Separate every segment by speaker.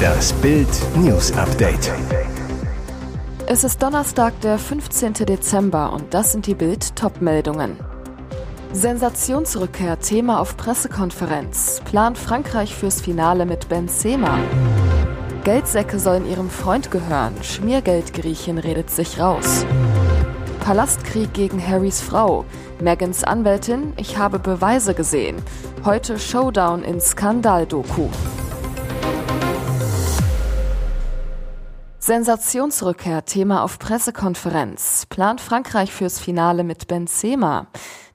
Speaker 1: Das Bild News Update.
Speaker 2: Es ist Donnerstag, der 15. Dezember und das sind die Bild Topmeldungen. Sensationsrückkehr Thema auf Pressekonferenz. Plant Frankreich fürs Finale mit Benzema. Geldsäcke sollen ihrem Freund gehören. Schmiergeldgriechen redet sich raus. Palastkrieg gegen Harrys Frau. Megans Anwältin, ich habe Beweise gesehen. Heute Showdown in Skandaldoku. Sensationsrückkehr, Thema auf Pressekonferenz. Plant Frankreich fürs Finale mit Benzema.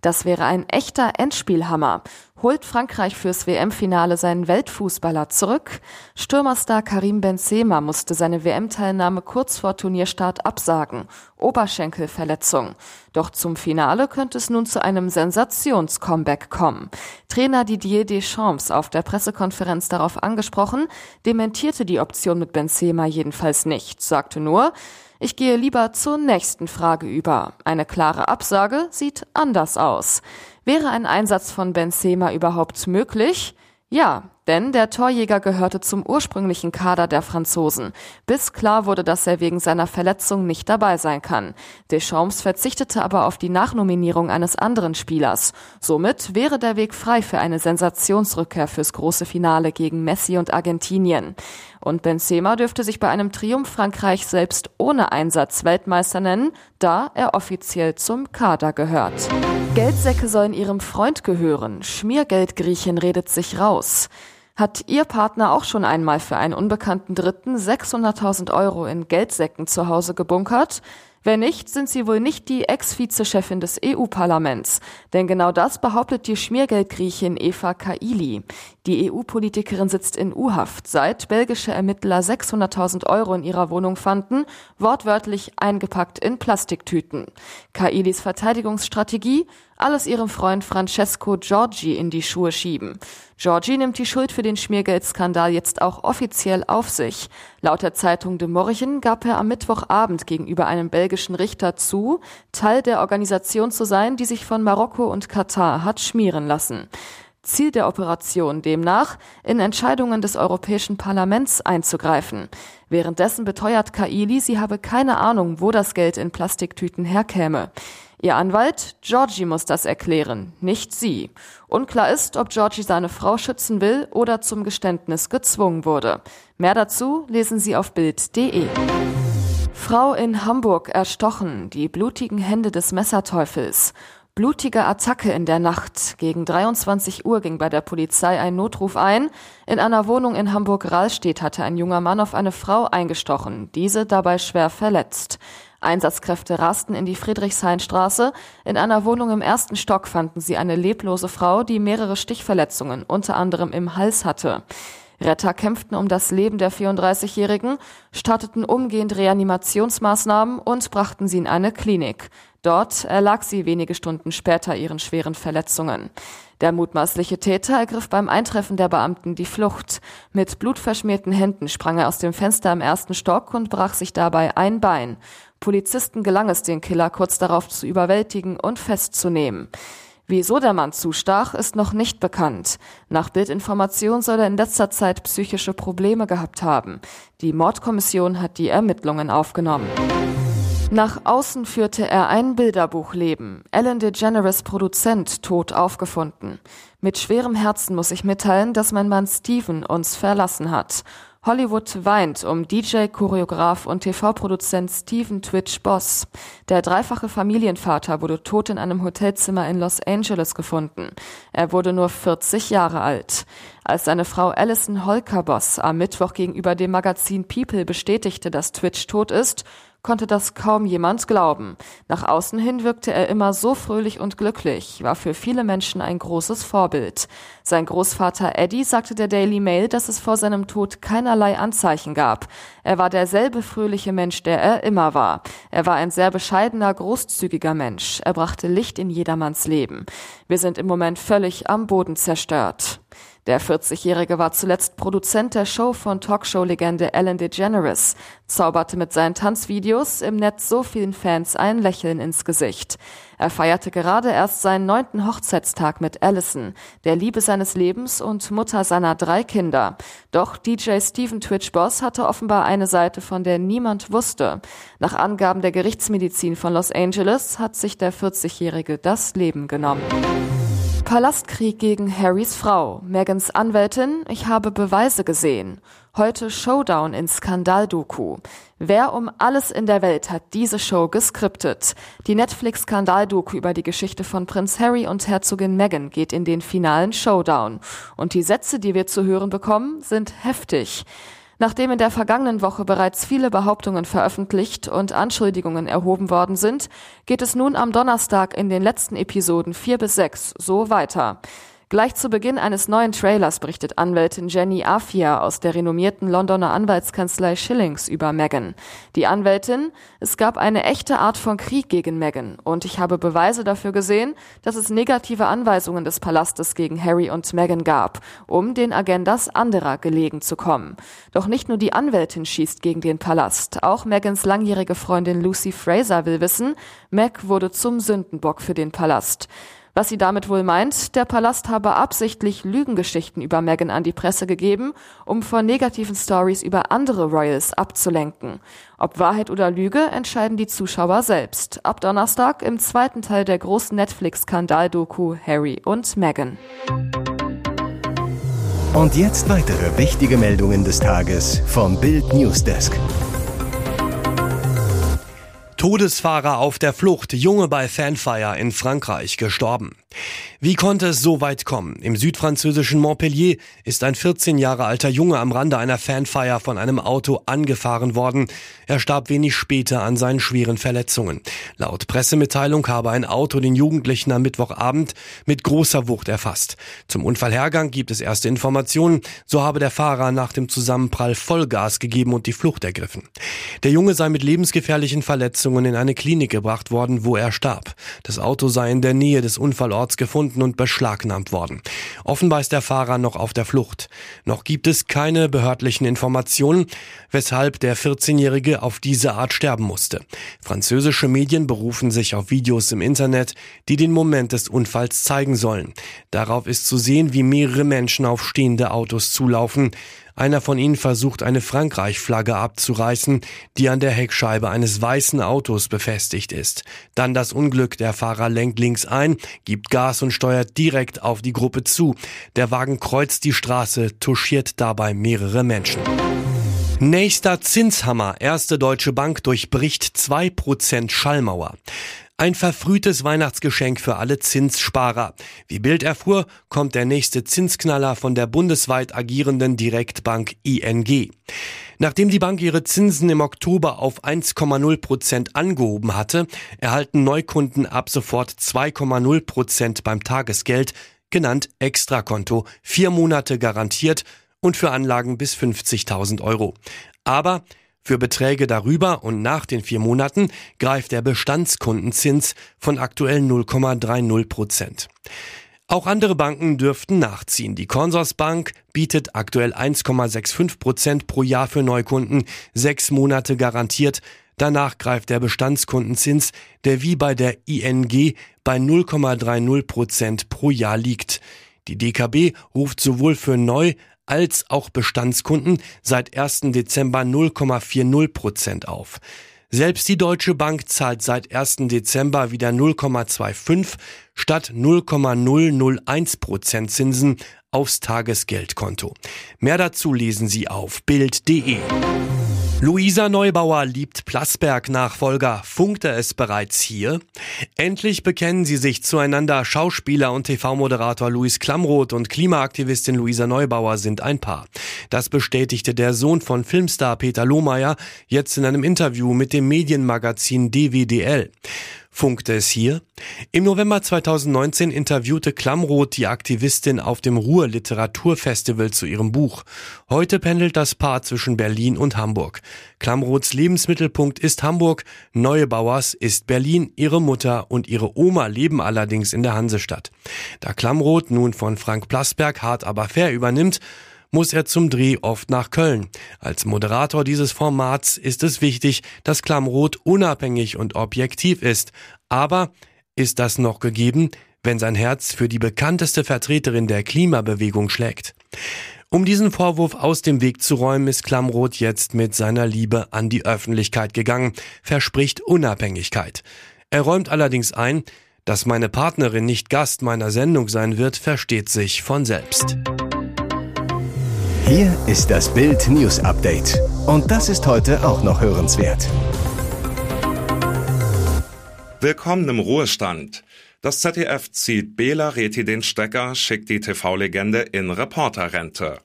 Speaker 2: Das wäre ein echter Endspielhammer. Holt Frankreich fürs WM-Finale seinen Weltfußballer zurück? Stürmerstar Karim Benzema musste seine WM-Teilnahme kurz vor Turnierstart absagen. Oberschenkelverletzung. Doch zum Finale könnte es nun zu einem Sensations-Comeback kommen. Trainer Didier Deschamps auf der Pressekonferenz darauf angesprochen, dementierte die Option mit Benzema jedenfalls nicht, sagte nur, ich gehe lieber zur nächsten Frage über. Eine klare Absage sieht anders aus. Wäre ein Einsatz von Benzema überhaupt möglich? Ja, denn der Torjäger gehörte zum ursprünglichen Kader der Franzosen, bis klar wurde, dass er wegen seiner Verletzung nicht dabei sein kann. Deschamps verzichtete aber auf die Nachnominierung eines anderen Spielers. Somit wäre der Weg frei für eine Sensationsrückkehr fürs große Finale gegen Messi und Argentinien. Und Benzema dürfte sich bei einem Triumph Frankreich selbst ohne Einsatz Weltmeister nennen, da er offiziell zum Kader gehört. Geldsäcke sollen ihrem Freund gehören. Schmiergeldgriechen redet sich raus. Hat Ihr Partner auch schon einmal für einen unbekannten Dritten 600.000 Euro in Geldsäcken zu Hause gebunkert? Wenn nicht, sind sie wohl nicht die Ex-Vizechefin des EU-Parlaments. Denn genau das behauptet die Schmiergeldgriechin Eva Kaili. Die EU-Politikerin sitzt in U-Haft, seit belgische Ermittler 600.000 Euro in ihrer Wohnung fanden, wortwörtlich eingepackt in Plastiktüten. Kailis Verteidigungsstrategie? Alles ihrem Freund Francesco Giorgi in die Schuhe schieben. Giorgi nimmt die Schuld für den Schmiergeldskandal jetzt auch offiziell auf sich. Laut der Zeitung De Morgen gab er am Mittwochabend gegenüber einem belgischen Richter zu, Teil der Organisation zu sein, die sich von Marokko und Katar hat schmieren lassen. Ziel der Operation demnach, in Entscheidungen des Europäischen Parlaments einzugreifen. Währenddessen beteuert Kaili, sie habe keine Ahnung, wo das Geld in Plastiktüten herkäme. Ihr Anwalt, Georgie, muss das erklären, nicht sie. Unklar ist, ob Georgie seine Frau schützen will oder zum Geständnis gezwungen wurde. Mehr dazu lesen Sie auf Bild.de. Frau in Hamburg erstochen, die blutigen Hände des Messerteufels. Blutige Attacke in der Nacht. Gegen 23 Uhr ging bei der Polizei ein Notruf ein. In einer Wohnung in Hamburg-Rahlstedt hatte ein junger Mann auf eine Frau eingestochen, diese dabei schwer verletzt. Einsatzkräfte rasten in die Friedrichshainstraße. In einer Wohnung im ersten Stock fanden sie eine leblose Frau, die mehrere Stichverletzungen, unter anderem im Hals hatte. Retter kämpften um das Leben der 34-Jährigen, starteten umgehend Reanimationsmaßnahmen und brachten sie in eine Klinik. Dort erlag sie wenige Stunden später ihren schweren Verletzungen. Der mutmaßliche Täter ergriff beim Eintreffen der Beamten die Flucht. Mit blutverschmierten Händen sprang er aus dem Fenster im ersten Stock und brach sich dabei ein Bein. Polizisten gelang es, den Killer kurz darauf zu überwältigen und festzunehmen. Wieso der Mann zustach, ist noch nicht bekannt. Nach Bildinformation soll er in letzter Zeit psychische Probleme gehabt haben. Die Mordkommission hat die Ermittlungen aufgenommen. Nach außen führte er ein Bilderbuchleben. Ellen DeGeneres Produzent tot aufgefunden. Mit schwerem Herzen muss ich mitteilen, dass mein Mann Steven uns verlassen hat. Hollywood weint um DJ, Choreograf und TV-Produzent Steven Twitch Boss. Der dreifache Familienvater wurde tot in einem Hotelzimmer in Los Angeles gefunden. Er wurde nur 40 Jahre alt. Als seine Frau Alison Holker Boss am Mittwoch gegenüber dem Magazin People bestätigte, dass Twitch tot ist, konnte das kaum jemand glauben. Nach außen hin wirkte er immer so fröhlich und glücklich, war für viele Menschen ein großes Vorbild. Sein Großvater Eddie sagte der Daily Mail, dass es vor seinem Tod keinerlei Anzeichen gab. Er war derselbe fröhliche Mensch, der er immer war. Er war ein sehr bescheidener, großzügiger Mensch. Er brachte Licht in jedermanns Leben. Wir sind im Moment völlig am Boden zerstört. Der 40-Jährige war zuletzt Produzent der Show von Talkshow-Legende Ellen DeGeneres, zauberte mit seinen Tanzvideos im Netz so vielen Fans ein Lächeln ins Gesicht. Er feierte gerade erst seinen neunten Hochzeitstag mit Allison, der Liebe seines Lebens und Mutter seiner drei Kinder. Doch DJ Stephen Twitch Boss hatte offenbar eine Seite, von der niemand wusste. Nach Angaben der Gerichtsmedizin von Los Angeles hat sich der 40-Jährige das Leben genommen. Palastkrieg gegen Harrys Frau. Megans Anwältin, ich habe Beweise gesehen. Heute Showdown in Skandaldoku. Wer um alles in der Welt hat diese Show geskriptet? Die Netflix-Skandaldoku über die Geschichte von Prinz Harry und Herzogin Meghan geht in den finalen Showdown. Und die Sätze, die wir zu hören bekommen, sind heftig. Nachdem in der vergangenen Woche bereits viele Behauptungen veröffentlicht und Anschuldigungen erhoben worden sind, geht es nun am Donnerstag in den letzten Episoden 4 bis 6 so weiter. Gleich zu Beginn eines neuen Trailers berichtet Anwältin Jenny Afia aus der renommierten Londoner Anwaltskanzlei Schillings über Meghan. Die Anwältin, es gab eine echte Art von Krieg gegen Meghan und ich habe Beweise dafür gesehen, dass es negative Anweisungen des Palastes gegen Harry und Meghan gab, um den Agendas anderer gelegen zu kommen. Doch nicht nur die Anwältin schießt gegen den Palast, auch Megans langjährige Freundin Lucy Fraser will wissen, Meg wurde zum Sündenbock für den Palast. Was sie damit wohl meint, der Palast habe absichtlich Lügengeschichten über Meghan an die Presse gegeben, um von negativen Stories über andere Royals abzulenken. Ob Wahrheit oder Lüge, entscheiden die Zuschauer selbst. Ab Donnerstag im zweiten Teil der großen Netflix-Skandal-Doku Harry und Meghan.
Speaker 1: Und jetzt weitere wichtige Meldungen des Tages vom Bild Newsdesk.
Speaker 3: Todesfahrer auf der Flucht, Junge bei Fanfire in Frankreich gestorben. Wie konnte es so weit kommen? Im südfranzösischen Montpellier ist ein 14 Jahre alter Junge am Rande einer Fanfeier von einem Auto angefahren worden. Er starb wenig später an seinen schweren Verletzungen. Laut Pressemitteilung habe ein Auto den Jugendlichen am Mittwochabend mit großer Wucht erfasst. Zum Unfallhergang gibt es erste Informationen. So habe der Fahrer nach dem Zusammenprall Vollgas gegeben und die Flucht ergriffen. Der Junge sei mit lebensgefährlichen Verletzungen in eine Klinik gebracht worden, wo er starb. Das Auto sei in der Nähe des Unfallortes Orts gefunden und beschlagnahmt worden. Offenbar ist der Fahrer noch auf der Flucht. Noch gibt es keine behördlichen Informationen, weshalb der 14-Jährige auf diese Art sterben musste. Französische Medien berufen sich auf Videos im Internet, die den Moment des Unfalls zeigen sollen. Darauf ist zu sehen, wie mehrere Menschen auf stehende Autos zulaufen. Einer von ihnen versucht eine Frankreich-Flagge abzureißen, die an der Heckscheibe eines weißen Autos befestigt ist. Dann das Unglück, der Fahrer lenkt links ein, gibt Gas und steuert direkt auf die Gruppe zu. Der Wagen kreuzt die Straße, touchiert dabei mehrere Menschen. Nächster Zinshammer. Erste Deutsche Bank durchbricht 2% Schallmauer. Ein verfrühtes Weihnachtsgeschenk für alle Zinssparer. Wie Bild erfuhr, kommt der nächste Zinsknaller von der bundesweit agierenden Direktbank ING. Nachdem die Bank ihre Zinsen im Oktober auf 1,0 Prozent angehoben hatte, erhalten Neukunden ab sofort 2,0 Prozent beim Tagesgeld, genannt Extrakonto, vier Monate garantiert und für Anlagen bis 50.000 Euro. Aber für Beträge darüber und nach den vier Monaten greift der Bestandskundenzins von aktuell 0,30 Prozent. Auch andere Banken dürften nachziehen. Die Consorsbank bietet aktuell 1,65 Prozent pro Jahr für Neukunden, sechs Monate garantiert. Danach greift der Bestandskundenzins, der wie bei der ING bei 0,30 Prozent pro Jahr liegt. Die DKB ruft sowohl für Neu- als auch Bestandskunden seit 1. Dezember 0,40 Prozent auf. Selbst die Deutsche Bank zahlt seit 1. Dezember wieder 0,25 statt 0,001 Prozent Zinsen aufs Tagesgeldkonto. Mehr dazu lesen Sie auf Bild.de. Luisa Neubauer liebt Plasberg-Nachfolger. Funkte es bereits hier? Endlich bekennen sie sich zueinander. Schauspieler und TV-Moderator Luis Klamroth und Klimaaktivistin Luisa Neubauer sind ein Paar. Das bestätigte der Sohn von Filmstar Peter Lohmeier jetzt in einem Interview mit dem Medienmagazin DWDL. Funkte es hier? Im November 2019 interviewte Klamroth die Aktivistin auf dem Ruhr Literaturfestival zu ihrem Buch. Heute pendelt das Paar zwischen Berlin und Hamburg. Klamroths Lebensmittelpunkt ist Hamburg, Neubauers ist Berlin, ihre Mutter und ihre Oma leben allerdings in der Hansestadt. Da Klamroth nun von Frank Plasberg hart aber fair übernimmt, muss er zum Dreh oft nach Köln. Als Moderator dieses Formats ist es wichtig, dass Klamroth unabhängig und objektiv ist. Aber ist das noch gegeben, wenn sein Herz für die bekannteste Vertreterin der Klimabewegung schlägt? Um diesen Vorwurf aus dem Weg zu räumen, ist Klamroth jetzt mit seiner Liebe an die Öffentlichkeit gegangen, verspricht Unabhängigkeit. Er räumt allerdings ein, dass meine Partnerin nicht Gast meiner Sendung sein wird, versteht sich von selbst.
Speaker 1: Hier ist das Bild News Update. Und das ist heute auch noch hörenswert.
Speaker 4: Willkommen im Ruhestand. Das ZDF zieht Bela Reti den Stecker, schickt die TV-Legende in Reporterrente.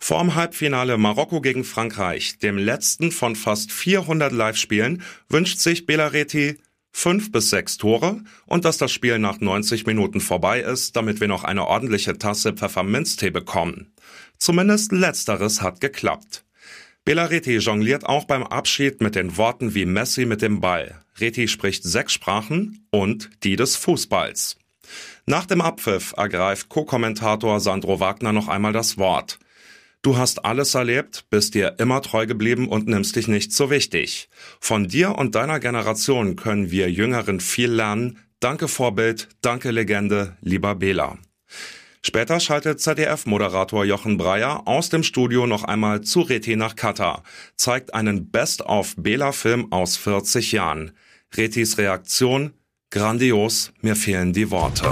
Speaker 4: Vorm Halbfinale Marokko gegen Frankreich, dem letzten von fast 400 Live-Spielen, wünscht sich Bela Reti fünf bis sechs Tore und dass das Spiel nach 90 Minuten vorbei ist, damit wir noch eine ordentliche Tasse Pfefferminztee bekommen. Zumindest letzteres hat geklappt. Bela Reti jongliert auch beim Abschied mit den Worten wie Messi mit dem Ball. Reti spricht sechs Sprachen und die des Fußballs. Nach dem Abpfiff ergreift Co-Kommentator Sandro Wagner noch einmal das Wort. Du hast alles erlebt, bist dir immer treu geblieben und nimmst dich nicht so wichtig. Von dir und deiner Generation können wir Jüngeren viel lernen. Danke Vorbild, danke Legende, lieber Bela. Später schaltet ZDF-Moderator Jochen Breyer aus dem Studio noch einmal zu Reti nach Katar, zeigt einen Best-of-Bela-Film aus 40 Jahren. Retis Reaktion? Grandios, mir fehlen die Worte.